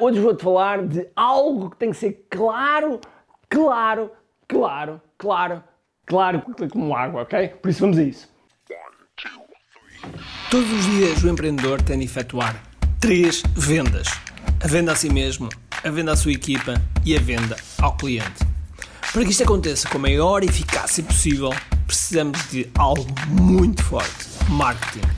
Hoje vou-te falar de algo que tem que ser claro, claro, claro, claro, claro, como água, ok? Por isso vamos a isso. Todos os dias o empreendedor tem de efetuar três vendas: a venda a si mesmo, a venda à sua equipa e a venda ao cliente. Para que isto aconteça com a maior eficácia possível, precisamos de algo muito forte: marketing.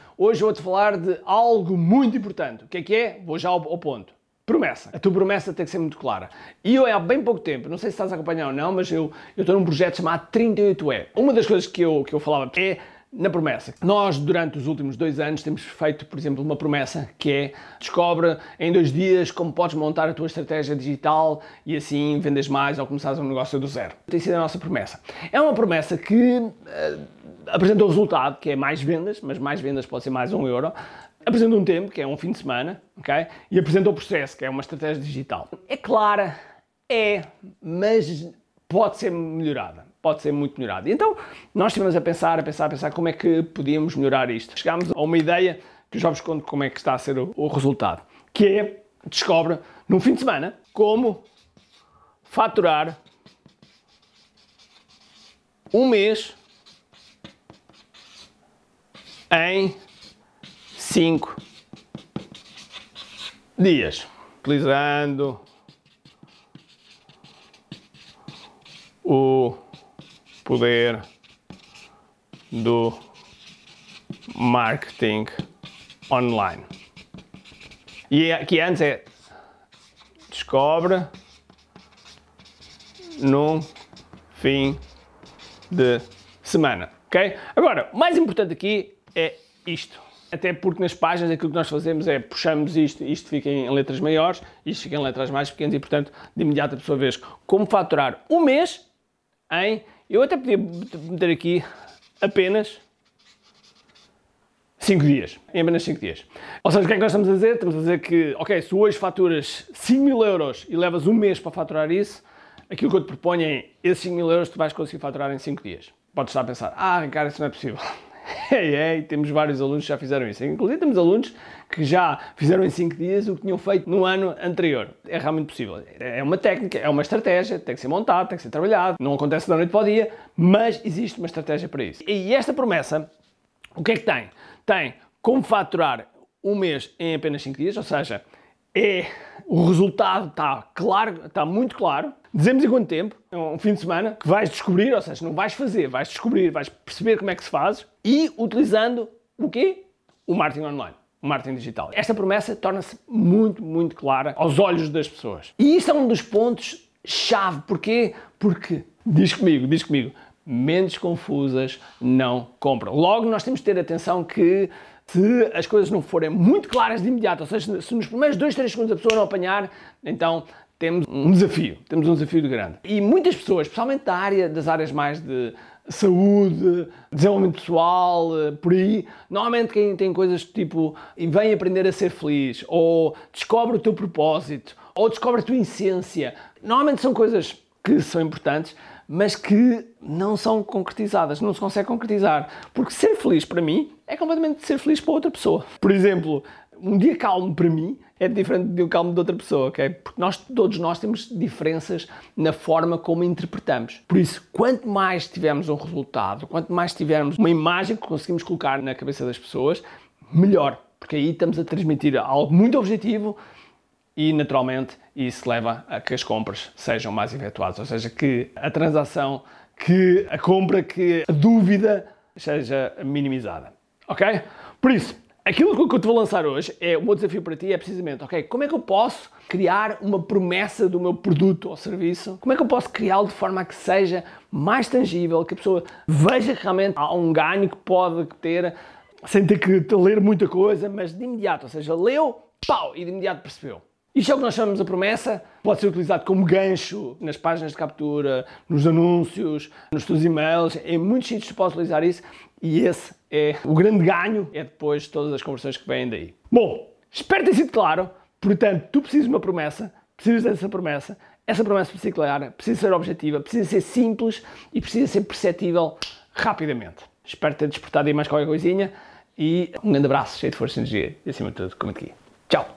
Hoje vou-te falar de algo muito importante. O que é que é? Vou já ao, ponto. Promessa. A tua promessa tem que ser muito clara. E eu, há bem pouco tempo, não sei se estás a acompanhar ou não, mas eu, eu estou num projeto chamado 38E. Uma das coisas que eu, que eu falava é na promessa. Nós, durante os últimos dois anos, temos feito, por exemplo, uma promessa que é descobre em dois dias como podes montar a tua estratégia digital e assim vendes mais ou começares um negócio do zero. Tem sido a nossa promessa. É uma promessa que uh, apresenta o resultado, que é mais vendas, mas mais vendas pode ser mais um euro. Apresenta um tempo, que é um fim de semana, ok? E apresenta o processo, que é uma estratégia digital. É clara, é, mas pode ser melhorada. Pode ser muito melhorada. Então, nós estivemos a pensar, a pensar, a pensar como é que podíamos melhorar isto. Chegámos a uma ideia que já vos conto como é que está a ser o, o resultado. Que é, descobre, num fim de semana, como faturar um mês em 5 dias, utilizando o poder do marketing online. E aqui antes é descobre num fim de semana, ok? Agora, mais importante aqui é isto. Até porque nas páginas aquilo que nós fazemos é puxamos isto, isto fica em letras maiores, isto fica em letras mais pequenas e, portanto, de imediato a pessoa vê como faturar um mês em. Eu até podia meter aqui apenas 5 dias. Em apenas 5 dias. Ou seja, o que é que nós estamos a dizer? Estamos a dizer que, ok, se hoje faturas 5 mil euros e levas um mês para faturar isso, aquilo que eu te proponho é esses 5 mil euros tu vais conseguir faturar em 5 dias. Podes estar a pensar, ah, Ricardo, isso não é possível. Ei, ei, temos vários alunos que já fizeram isso. Inclusive temos alunos que já fizeram em 5 dias o que tinham feito no ano anterior. É realmente possível. É uma técnica, é uma estratégia, tem que ser montado, tem que ser trabalhado. Não acontece da noite para o dia, mas existe uma estratégia para isso. E esta promessa, o que é que tem? Tem como faturar um mês em apenas 5 dias, ou seja, é o resultado está claro, está muito claro. Dizemos em quanto tempo? É um fim de semana que vais descobrir, ou seja, não vais fazer, vais descobrir, vais perceber como é que se faz e utilizando o quê? O marketing online, o marketing digital. Esta promessa torna-se muito, muito clara aos olhos das pessoas. E isto é um dos pontos chave. Porquê? Porque, diz comigo, diz comigo, mentes confusas não compram. Logo, nós temos de ter atenção que se as coisas não forem muito claras de imediato, ou seja, se nos primeiros 2, 3 segundos a pessoa não apanhar, então temos um desafio, temos um desafio de grande. E muitas pessoas, especialmente da área, das áreas mais de saúde, desenvolvimento pessoal, eh, por aí, normalmente quem tem coisas tipo e vem aprender a ser feliz, ou descobre o teu propósito, ou descobre a tua essência, normalmente são coisas que são importantes, mas que não são concretizadas, não se consegue concretizar. Porque ser feliz para mim é completamente ser feliz para outra pessoa. Por exemplo, um dia calmo para mim é diferente de um calmo de outra pessoa, ok? Porque nós, todos nós temos diferenças na forma como interpretamos. Por isso, quanto mais tivermos um resultado, quanto mais tivermos uma imagem que conseguimos colocar na cabeça das pessoas, melhor. Porque aí estamos a transmitir algo muito objetivo e, naturalmente, isso leva a que as compras sejam mais efetuadas, ou seja, que a transação, que a compra, que a dúvida seja minimizada. Ok? Por isso, aquilo que eu te vou lançar hoje é o meu desafio para ti é precisamente, ok, como é que eu posso criar uma promessa do meu produto ou serviço? Como é que eu posso criá-lo de forma a que seja mais tangível, que a pessoa veja que realmente há um ganho que pode ter sem ter que ler muita coisa, mas de imediato, ou seja, leu, pau, e de imediato percebeu. Isto é o que nós chamamos a promessa. Pode ser utilizado como gancho nas páginas de captura, nos anúncios, nos teus e-mails. Em muitos sítios se pode utilizar isso e esse é o grande ganho, é depois todas as conversões que vêm daí. Bom, espero ter sido claro. Portanto, tu precisas de uma promessa, precisas dessa promessa. Essa promessa precisa ser clara, precisa ser objetiva, precisa ser simples e precisa ser perceptível rapidamente. Espero ter despertado aí mais qualquer coisinha e um grande abraço, cheio de força e energia e acima de tudo, comente aqui. Tchau!